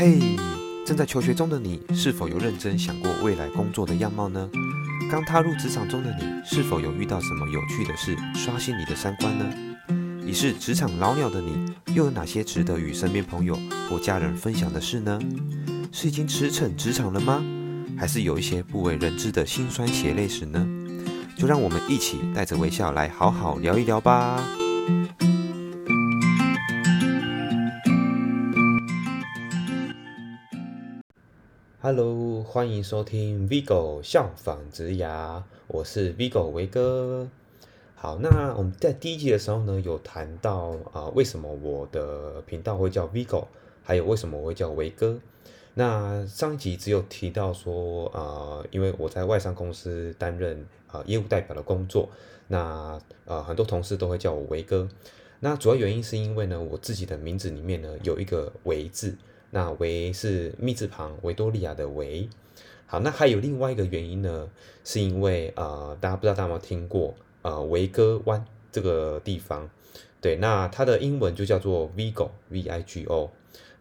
嘿正在求学中的你，是否有认真想过未来工作的样貌呢？刚踏入职场中的你，是否有遇到什么有趣的事，刷新你的三观呢？已是职场老鸟的你，又有哪些值得与身边朋友或家人分享的事呢？是已经驰骋职场了吗？还是有一些不为人知的辛酸血泪史呢？就让我们一起带着微笑来好好聊一聊吧。Hello，欢迎收听 Vigo 效仿职涯，我是 Vigo 维哥。好，那我们在第一集的时候呢，有谈到啊、为什么我的频道会叫 Vigo，还有为什么我会叫维哥。那上一集只有提到说啊、呃，因为我在外商公司担任啊、业务代表的工作，那啊、呃、很多同事都会叫我维哥。那主要原因是因为呢，我自己的名字里面呢有一个维字。那维是密字旁，维多利亚的维。好，那还有另外一个原因呢，是因为呃，大家不知道大家有没有听过呃维哥湾这个地方？对，那它的英文就叫做 Vigo，V-I-G-O。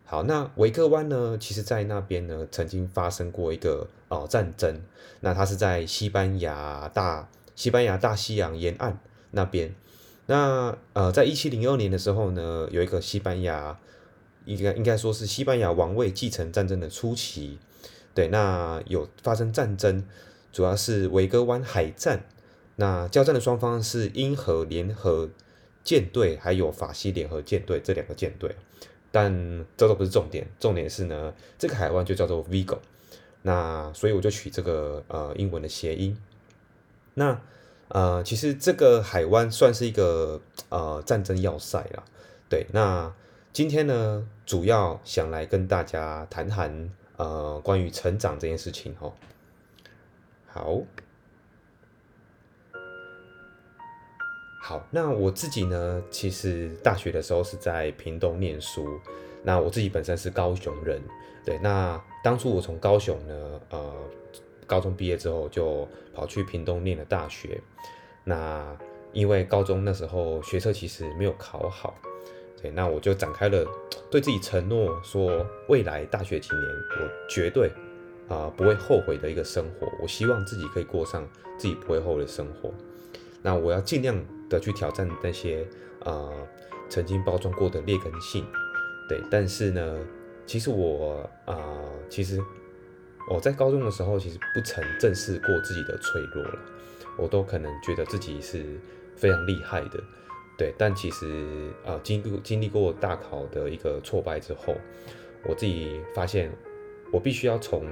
好，那维哥湾呢，其实在那边呢，曾经发生过一个呃战争。那它是在西班牙大西班牙大西洋沿岸那边。那呃，在一七零二年的时候呢，有一个西班牙。应该应该说是西班牙王位继承战争的初期，对，那有发生战争，主要是维哥湾海战。那交战的双方是英荷联合舰队，还有法西联合舰队这两个舰队。但这都不是重点，重点是呢，这个海湾就叫做 Vigo。那所以我就取这个呃英文的谐音。那呃，其实这个海湾算是一个呃战争要塞啦，对，那。今天呢，主要想来跟大家谈谈呃关于成长这件事情哦。好，好，那我自己呢，其实大学的时候是在屏东念书。那我自己本身是高雄人，对。那当初我从高雄呢，呃，高中毕业之后就跑去屏东念了大学。那因为高中那时候学测其实没有考好。对，那我就展开了对自己承诺说，未来大学几年我绝对啊、不会后悔的一个生活。我希望自己可以过上自己不会后悔的生活。那我要尽量的去挑战那些啊、曾经包装过的劣根性。对，但是呢，其实我啊、其实我在高中的时候其实不曾正视过自己的脆弱了。我都可能觉得自己是非常厉害的。对，但其实啊、呃，经过经历过大考的一个挫败之后，我自己发现，我必须要从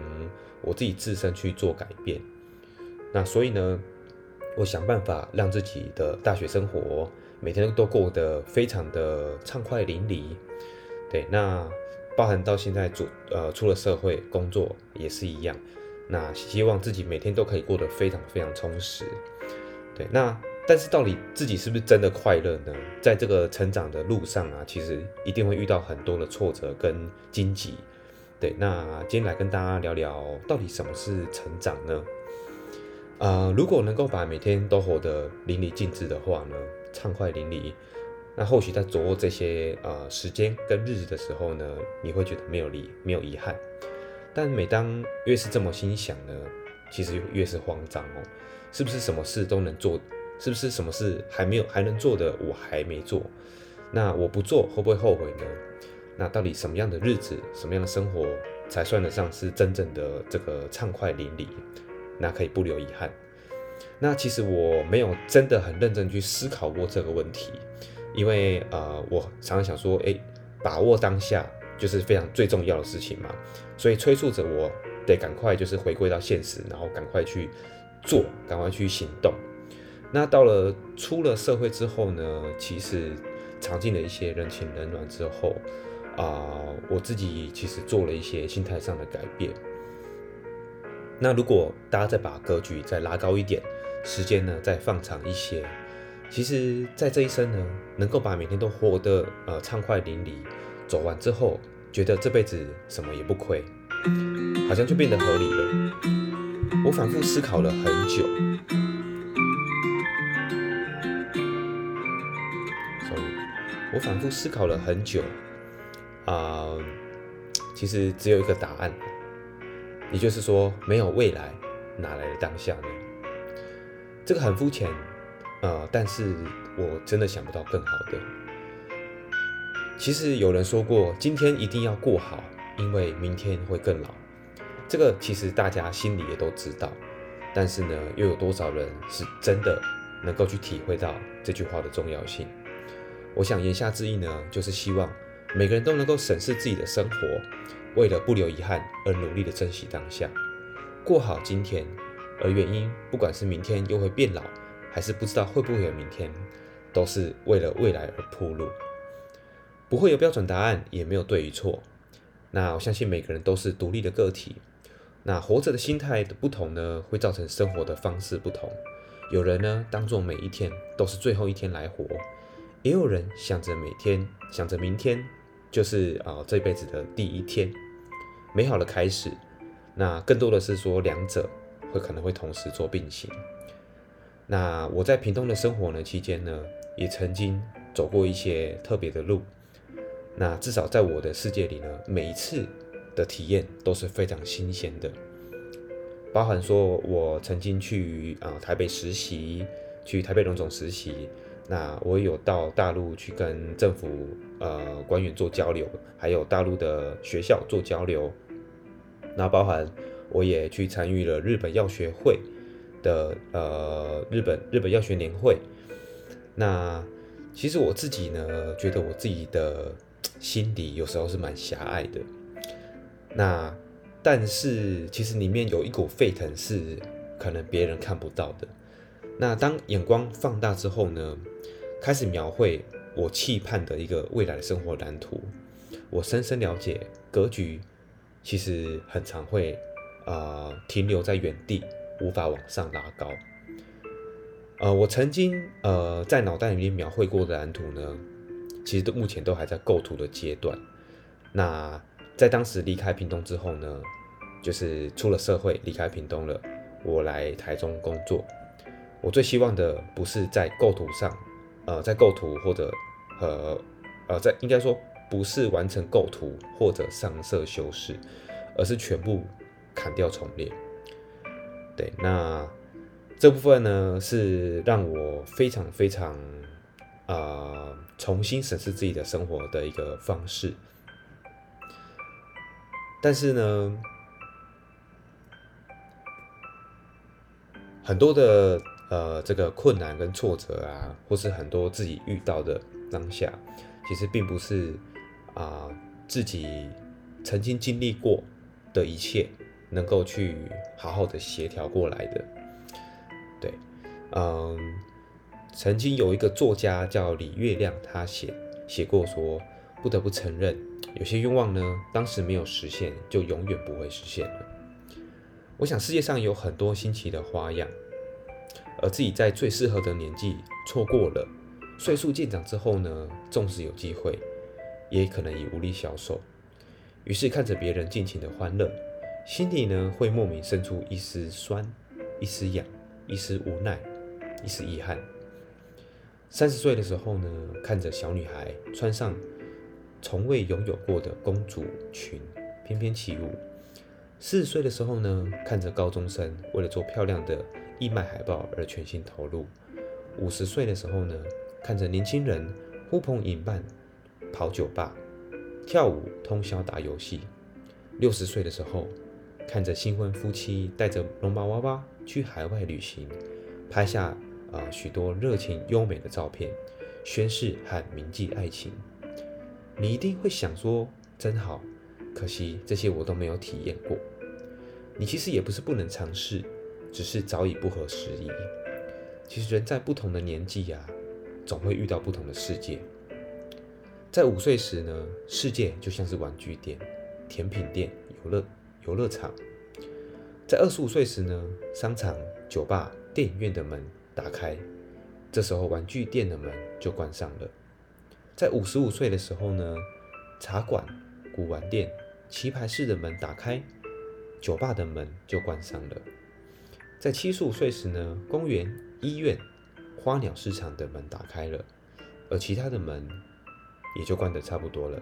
我自己自身去做改变。那所以呢，我想办法让自己的大学生活每天都过得非常的畅快淋漓。对，那包含到现在做呃出了社会工作也是一样。那希望自己每天都可以过得非常非常充实。对，那。但是到底自己是不是真的快乐呢？在这个成长的路上啊，其实一定会遇到很多的挫折跟荆棘。对，那今天来跟大家聊聊，到底什么是成长呢？呃，如果能够把每天都活得淋漓尽致的话呢，畅快淋漓，那或许在掌握这些呃时间跟日子的时候呢，你会觉得没有离没有遗憾。但每当越是这么心想呢，其实越是慌张哦，是不是什么事都能做？是不是什么事还没有还能做的我还没做？那我不做会不会后悔呢？那到底什么样的日子，什么样的生活才算得上是真正的这个畅快淋漓？那可以不留遗憾。那其实我没有真的很认真去思考过这个问题，因为呃，我常常想说，诶，把握当下就是非常最重要的事情嘛，所以催促着我得赶快就是回归到现实，然后赶快去做，赶快去行动。那到了出了社会之后呢，其实尝尽了一些人情冷暖之后，啊、我自己其实做了一些心态上的改变。那如果大家再把格局再拉高一点，时间呢再放长一些，其实，在这一生呢，能够把每天都活得呃畅快淋漓，走完之后，觉得这辈子什么也不亏，好像就变得合理了。我反复思考了很久。我反复思考了很久，啊、其实只有一个答案，也就是说，没有未来，哪来的当下呢？这个很肤浅，呃，但是我真的想不到更好的。其实有人说过，今天一定要过好，因为明天会更老。这个其实大家心里也都知道，但是呢，又有多少人是真的能够去体会到这句话的重要性？我想言下之意呢，就是希望每个人都能够审视自己的生活，为了不留遗憾而努力的珍惜当下，过好今天。而原因，不管是明天又会变老，还是不知道会不会有明天，都是为了未来而铺路。不会有标准答案，也没有对与错。那我相信每个人都是独立的个体。那活着的心态的不同呢，会造成生活的方式不同。有人呢，当做每一天都是最后一天来活；也有人想着每天，想着明天就是啊、这辈子的第一天，美好的开始。那更多的是说，两者会可能会同时做并行。那我在屏东的生活呢期间呢，也曾经走过一些特别的路。那至少在我的世界里呢，每一次。的体验都是非常新鲜的，包含说我曾经去啊、台北实习，去台北荣总实习，那我有到大陆去跟政府呃官员做交流，还有大陆的学校做交流，那包含我也去参与了日本药学会的呃日本日本药学年会，那其实我自己呢觉得我自己的心底有时候是蛮狭隘的。那，但是其实里面有一股沸腾是可能别人看不到的。那当眼光放大之后呢，开始描绘我期盼的一个未来的生活蓝图。我深深了解格局，其实很常会啊、呃、停留在原地，无法往上拉高。呃，我曾经呃在脑袋里面描绘过的蓝图呢，其实都目前都还在构图的阶段。那。在当时离开屏东之后呢，就是出了社会，离开屏东了，我来台中工作。我最希望的不是在构图上，呃，在构图或者呃呃，在应该说不是完成构图或者上色修饰，而是全部砍掉重练。对，那这部分呢，是让我非常非常啊、重新审视自己的生活的一个方式。但是呢，很多的呃这个困难跟挫折啊，或是很多自己遇到的当下，其实并不是啊、自己曾经经历过的一切能够去好好的协调过来的。对，嗯，曾经有一个作家叫李月亮，他写写过说，不得不承认。有些愿望呢，当时没有实现，就永远不会实现了。我想世界上有很多新奇的花样，而自己在最适合的年纪错过了，岁数渐长之后呢，纵使有机会，也可能已无力消受。于是看着别人尽情的欢乐，心里呢会莫名生出一丝酸、一丝痒、一丝无奈、一丝遗憾。三十岁的时候呢，看着小女孩穿上。从未拥有过的公主裙翩翩起舞。四十岁的时候呢，看着高中生为了做漂亮的义卖海报而全心投入。五十岁的时候呢，看着年轻人呼朋引伴跑酒吧、跳舞、通宵打游戏。六十岁的时候，看着新婚夫妻带着绒毛娃娃去海外旅行，拍下啊、呃、许多热情优美的照片，宣誓和铭记爱情。你一定会想说，真好，可惜这些我都没有体验过。你其实也不是不能尝试，只是早已不合时宜。其实人在不同的年纪呀、总会遇到不同的世界。在五岁时呢，世界就像是玩具店、甜品店、游乐游乐场；在二十五岁时呢，商场、酒吧、电影院的门打开，这时候玩具店的门就关上了。在五十五岁的时候呢，茶馆、古玩店、棋牌室的门打开，酒吧的门就关上了。在七十五岁时呢，公园、医院、花鸟市场的门打开了，而其他的门也就关得差不多了。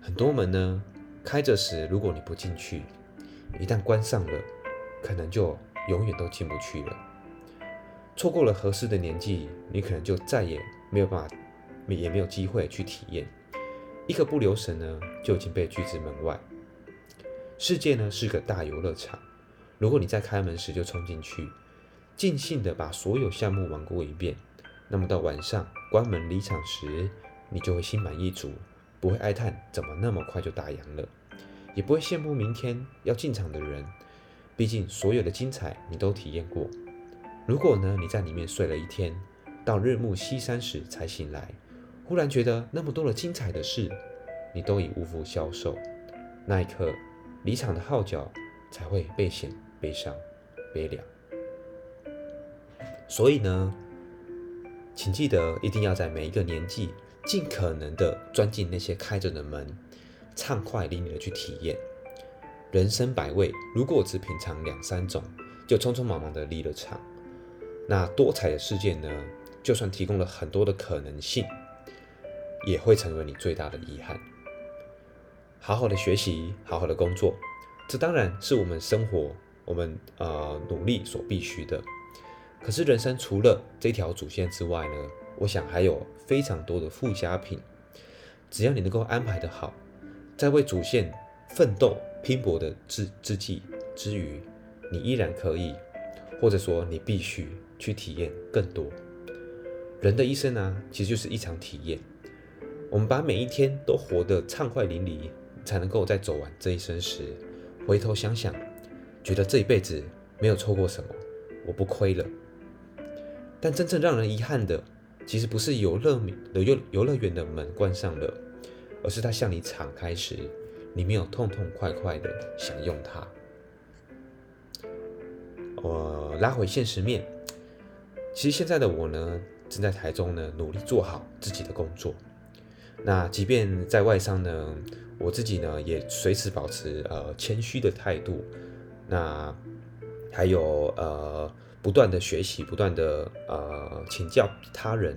很多门呢，开着时，如果你不进去，一旦关上了，可能就永远都进不去了。错过了合适的年纪，你可能就再也没有办法，也没有机会去体验。一个不留神呢，就已经被拒之门外。世界呢是个大游乐场，如果你在开门时就冲进去，尽兴的把所有项目玩过一遍，那么到晚上关门离场时，你就会心满意足。不会哀叹怎么那么快就打烊了，也不会羡慕明天要进场的人，毕竟所有的精彩你都体验过。如果呢，你在里面睡了一天，到日暮西山时才醒来，忽然觉得那么多的精彩的事，你都已无福消受，那一刻离场的号角才会被显悲伤悲凉。所以呢，请记得一定要在每一个年纪。尽可能的钻进那些开着的门，畅快淋漓的去体验。人生百味，如果只品尝两三种，就匆匆忙忙的离了场。那多彩的世界呢？就算提供了很多的可能性，也会成为你最大的遗憾。好好的学习，好好的工作，这当然是我们生活，我们呃努力所必须的。可是人生除了这条主线之外呢？我想还有非常多的附加品，只要你能够安排得好，在为主线奋斗拼搏的之之际之余，你依然可以，或者说你必须去体验更多。人的一生啊，其实就是一场体验。我们把每一天都活得畅快淋漓，才能够在走完这一生时，回头想想，觉得这一辈子没有错过什么，我不亏了。但真正让人遗憾的，其实不是游乐的游游乐园的门关上了，而是它向你敞开时，你没有痛痛快快的享用它。我拉回现实面，其实现在的我呢，正在台中呢，努力做好自己的工作。那即便在外商呢，我自己呢也随时保持呃谦虚的态度。那还有呃。不断的学习，不断的呃请教他人，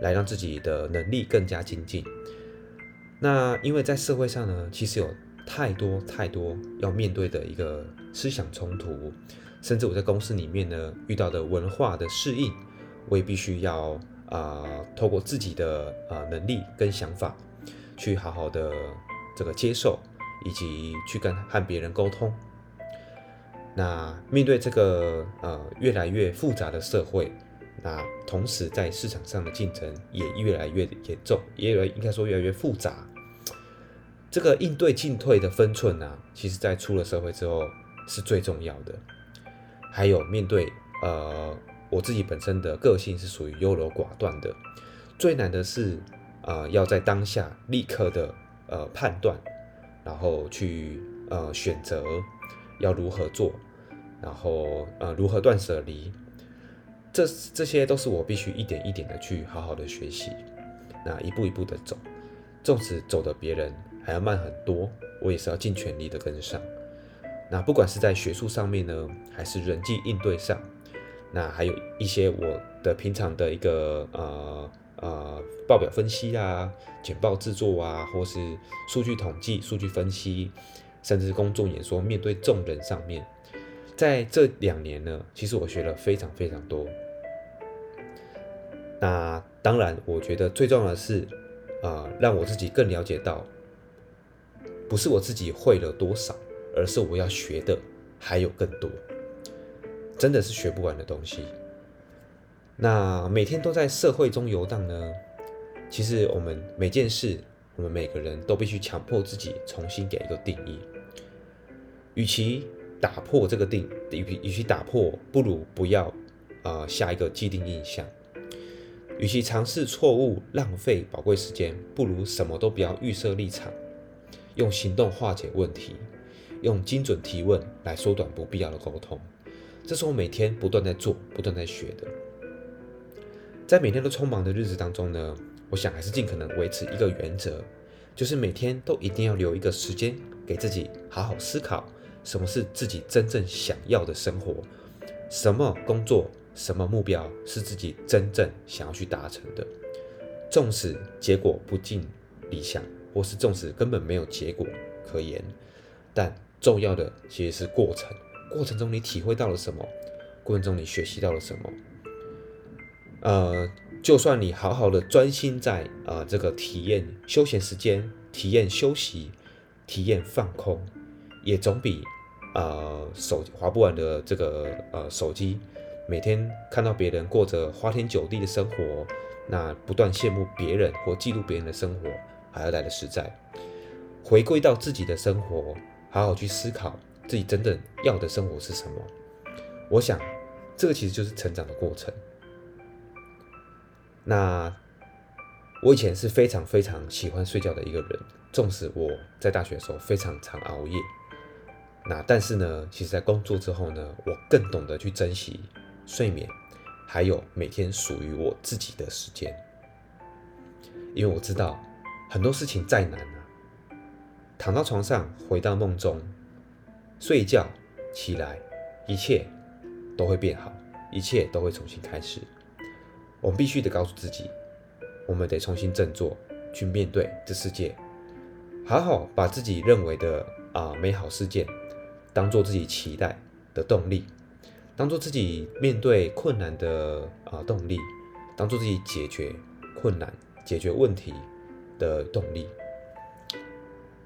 来让自己的能力更加精进。那因为在社会上呢，其实有太多太多要面对的一个思想冲突，甚至我在公司里面呢遇到的文化的适应，我也必须要啊、透过自己的呃能力跟想法，去好好的这个接受，以及去跟和别人沟通。那面对这个呃越来越复杂的社会，那同时在市场上的竞争也越来越严重，也有应该说越来越复杂。这个应对进退的分寸呢、啊，其实在出了社会之后是最重要的。还有面对呃我自己本身的个性是属于优柔寡断的，最难的是呃要在当下立刻的呃判断，然后去呃选择。要如何做，然后呃如何断舍离，这这些都是我必须一点一点的去好好的学习，那一步一步的走，纵使走的别人还要慢很多，我也是要尽全力的跟上。那不管是在学术上面呢，还是人际应对上，那还有一些我的平常的一个呃呃报表分析啊、简报制作啊，或是数据统计、数据分析。甚至公众演说，面对众人上面，在这两年呢，其实我学了非常非常多。那当然，我觉得最重要的是，啊、呃，让我自己更了解到，不是我自己会了多少，而是我要学的还有更多，真的是学不完的东西。那每天都在社会中游荡呢，其实我们每件事。我们每个人都必须强迫自己重新给一个定义。与其打破这个定，与其与其打破，不如不要啊、呃、下一个既定印象。与其尝试错误浪费宝贵时间，不如什么都不要预设立场，用行动化解问题，用精准提问来缩短不必要的沟通。这是我每天不断在做、不断在学的。在每天都匆忙的日子当中呢，我想还是尽可能维持一个原则，就是每天都一定要留一个时间给自己好好思考，什么是自己真正想要的生活，什么工作、什么目标是自己真正想要去达成的。纵使结果不尽理想，或是纵使根本没有结果，可言。但重要的其实是过程，过程中你体会到了什么？过程中你学习到了什么？呃，就算你好好的专心在啊、这个体验休闲时间、体验休息、体验放空，也总比呃手滑不完的这个呃手机，每天看到别人过着花天酒地的生活，那不断羡慕别人或嫉妒别人的生活，还要来的实在。回归到自己的生活，好好去思考自己真正要的生活是什么。我想，这个其实就是成长的过程。那我以前是非常非常喜欢睡觉的一个人，纵使我在大学的时候非常常熬夜。那但是呢，其实在工作之后呢，我更懂得去珍惜睡眠，还有每天属于我自己的时间。因为我知道很多事情再难啊，躺到床上，回到梦中，睡一觉起来，一切都会变好，一切都会重新开始。我们必须得告诉自己，我们得重新振作，去面对这世界，好好把自己认为的啊、美好事件，当做自己期待的动力，当做自己面对困难的啊、动力，当做自己解决困难、解决问题的动力。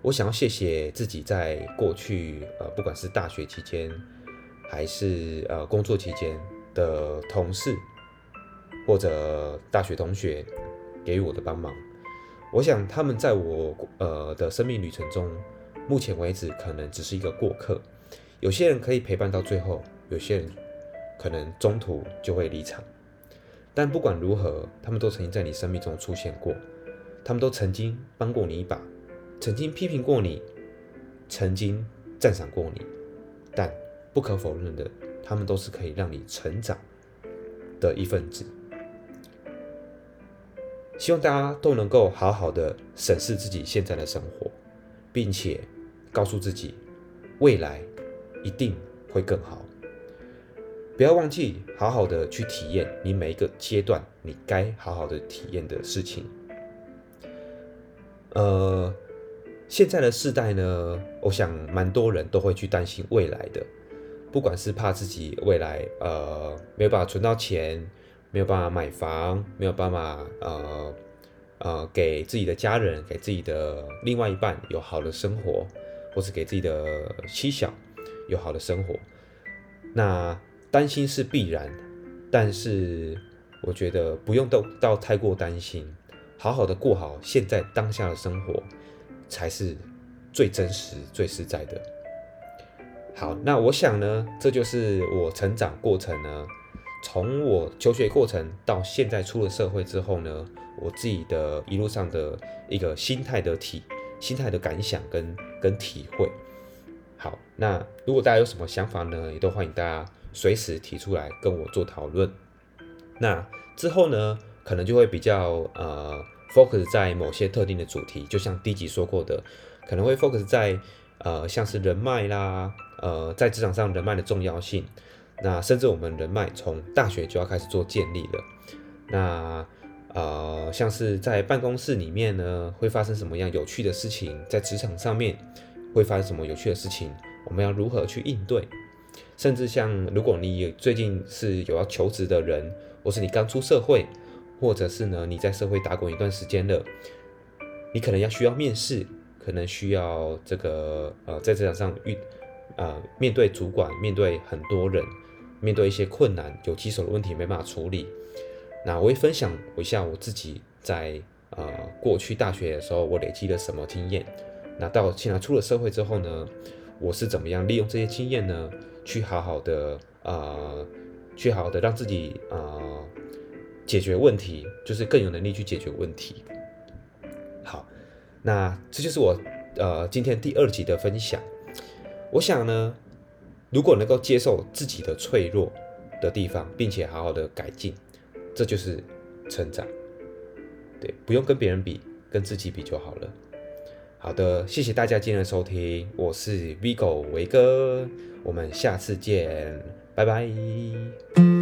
我想要谢谢自己在过去呃，不管是大学期间，还是呃工作期间的同事。或者大学同学给予我的帮忙，我想他们在我呃的生命旅程中，目前为止可能只是一个过客。有些人可以陪伴到最后，有些人可能中途就会离场。但不管如何，他们都曾经在你生命中出现过，他们都曾经帮过你一把，曾经批评过你，曾经赞赏过你。但不可否认的，他们都是可以让你成长的一份子。希望大家都能够好好的审视自己现在的生活，并且告诉自己，未来一定会更好。不要忘记好好的去体验你每一个阶段你该好好的体验的事情。呃，现在的世代呢，我想蛮多人都会去担心未来的，不管是怕自己未来呃没有办法存到钱。没有办法买房，没有办法呃呃给自己的家人、给自己的另外一半有好的生活，或是给自己的妻小有好的生活。那担心是必然，但是我觉得不用到到太过担心，好好的过好现在当下的生活才是最真实、最实在的。好，那我想呢，这就是我成长过程呢。从我求学过程到现在出了社会之后呢，我自己的一路上的一个心态的体、心态的感想跟跟体会。好，那如果大家有什么想法呢，也都欢迎大家随时提出来跟我做讨论。那之后呢，可能就会比较呃 focus 在某些特定的主题，就像第一集说过的，可能会 focus 在呃像是人脉啦，呃在职场上人脉的重要性。那甚至我们人脉从大学就要开始做建立了。那呃，像是在办公室里面呢，会发生什么样有趣的事情？在职场上面会发生什么有趣的事情？我们要如何去应对？甚至像如果你最近是有要求职的人，或是你刚出社会，或者是呢你在社会打滚一段时间了，你可能要需要面试，可能需要这个呃在职场上遇呃面对主管，面对很多人。面对一些困难、有棘手的问题没办法处理，那我会分享一下我自己在呃过去大学的时候我累积了什么经验。那到现在出了社会之后呢，我是怎么样利用这些经验呢？去好好的呃，去好好的让自己呃解决问题，就是更有能力去解决问题。好，那这就是我呃今天第二集的分享。我想呢。如果能够接受自己的脆弱的地方，并且好好的改进，这就是成长。对，不用跟别人比，跟自己比就好了。好的，谢谢大家今天的收听，我是 Vigo 维哥，我们下次见，拜拜。